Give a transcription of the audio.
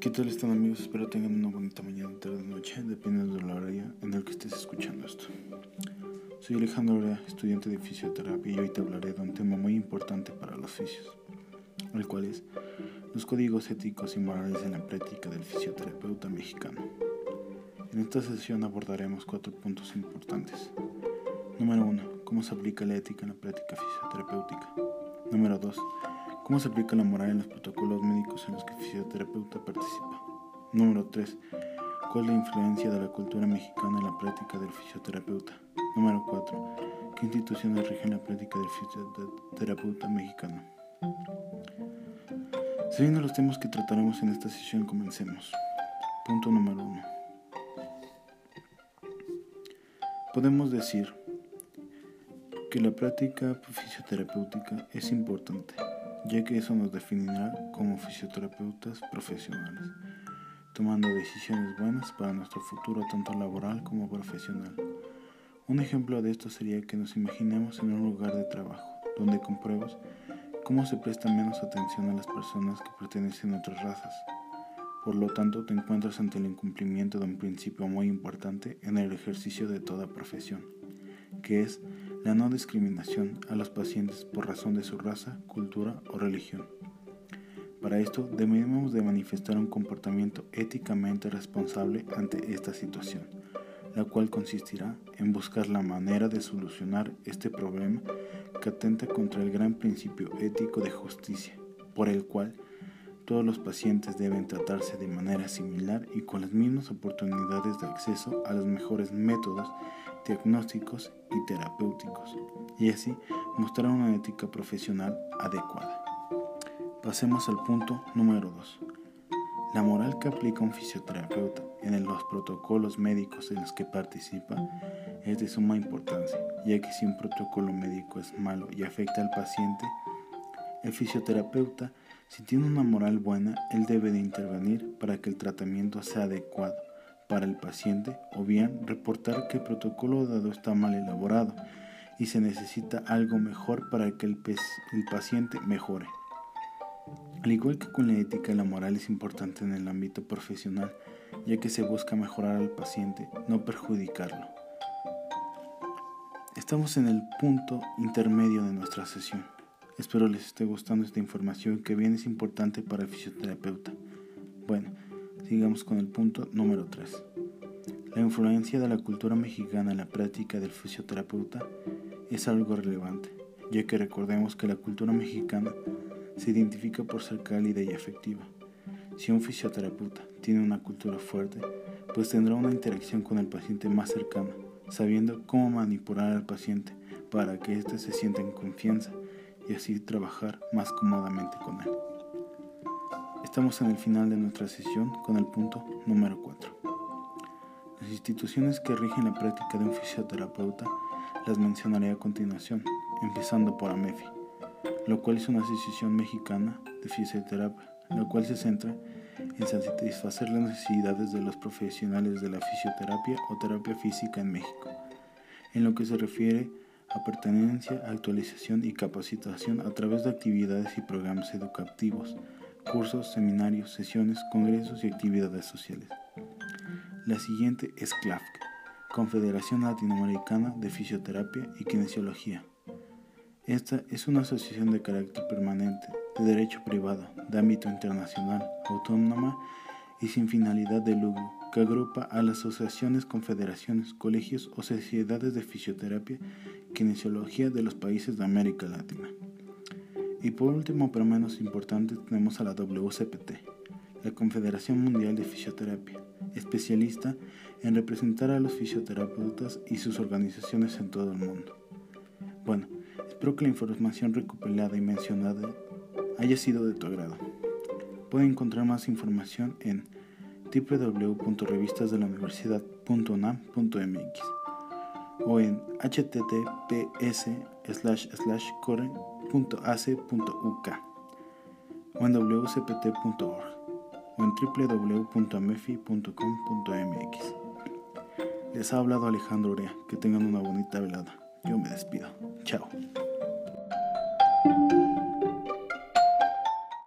¿Qué tal están amigos? Espero tengan una bonita mañana, tarde, noche, dependiendo del horario en el que estés escuchando esto. Soy Alejandro Orea, estudiante de fisioterapia y hoy te hablaré de un tema muy importante para los fisios, el cual es los códigos éticos y morales en la práctica del fisioterapeuta mexicano. En esta sesión abordaremos cuatro puntos importantes. Número 1. Cómo se aplica la ética en la práctica fisioterapéutica. Número 2 ¿Cómo se aplica la moral en los protocolos médicos en los que el fisioterapeuta participa? Número 3. ¿Cuál es la influencia de la cultura mexicana en la práctica del fisioterapeuta? Número 4. ¿Qué instituciones rigen la práctica del fisioterapeuta mexicano? Siguiendo los temas que trataremos en esta sesión, comencemos. Punto número 1. Podemos decir que la práctica fisioterapéutica es importante ya que eso nos definirá como fisioterapeutas profesionales, tomando decisiones buenas para nuestro futuro tanto laboral como profesional. Un ejemplo de esto sería que nos imaginemos en un lugar de trabajo, donde compruebas cómo se presta menos atención a las personas que pertenecen a otras razas. Por lo tanto, te encuentras ante el incumplimiento de un principio muy importante en el ejercicio de toda profesión, que es la no discriminación a los pacientes por razón de su raza, cultura o religión. Para esto debemos de manifestar un comportamiento éticamente responsable ante esta situación, la cual consistirá en buscar la manera de solucionar este problema que atenta contra el gran principio ético de justicia, por el cual todos los pacientes deben tratarse de manera similar y con las mismas oportunidades de acceso a los mejores métodos diagnósticos y terapéuticos, y así mostrar una ética profesional adecuada. Pasemos al punto número 2. La moral que aplica un fisioterapeuta en los protocolos médicos en los que participa es de suma importancia, ya que si un protocolo médico es malo y afecta al paciente, el fisioterapeuta, si tiene una moral buena, él debe de intervenir para que el tratamiento sea adecuado para el paciente o bien reportar que el protocolo dado está mal elaborado y se necesita algo mejor para que el, el paciente mejore. Al igual que con la ética, la moral es importante en el ámbito profesional, ya que se busca mejorar al paciente, no perjudicarlo. Estamos en el punto intermedio de nuestra sesión. Espero les esté gustando esta información que bien es importante para el fisioterapeuta. Bueno, Sigamos con el punto número 3. La influencia de la cultura mexicana en la práctica del fisioterapeuta es algo relevante, ya que recordemos que la cultura mexicana se identifica por ser cálida y efectiva. Si un fisioterapeuta tiene una cultura fuerte, pues tendrá una interacción con el paciente más cercana, sabiendo cómo manipular al paciente para que éste se sienta en confianza y así trabajar más cómodamente con él. Estamos en el final de nuestra sesión con el punto número 4. Las instituciones que rigen la práctica de un fisioterapeuta las mencionaré a continuación, empezando por AMEFI, lo cual es una asociación mexicana de fisioterapia, la cual se centra en satisfacer las necesidades de los profesionales de la fisioterapia o terapia física en México, en lo que se refiere a pertenencia, actualización y capacitación a través de actividades y programas educativos cursos, seminarios, sesiones, congresos y actividades sociales. La siguiente es CLAFC, Confederación Latinoamericana de Fisioterapia y Kinesiología. Esta es una asociación de carácter permanente, de derecho privado, de ámbito internacional, autónoma y sin finalidad de lucro, que agrupa a las asociaciones, confederaciones, colegios o sociedades de fisioterapia y kinesiología de los países de América Latina. Y por último, pero menos importante, tenemos a la WCPT, la Confederación Mundial de Fisioterapia, especialista en representar a los fisioterapeutas y sus organizaciones en todo el mundo. Bueno, espero que la información recopilada y mencionada haya sido de tu agrado. Pueden encontrar más información en www.revistasdelauniversidad.unam.mx o en https core.ac.uk o en wcpt.org o en www.amefi.com.mx. Les ha hablado Alejandro Orea. Que tengan una bonita velada. Yo me despido. Chao.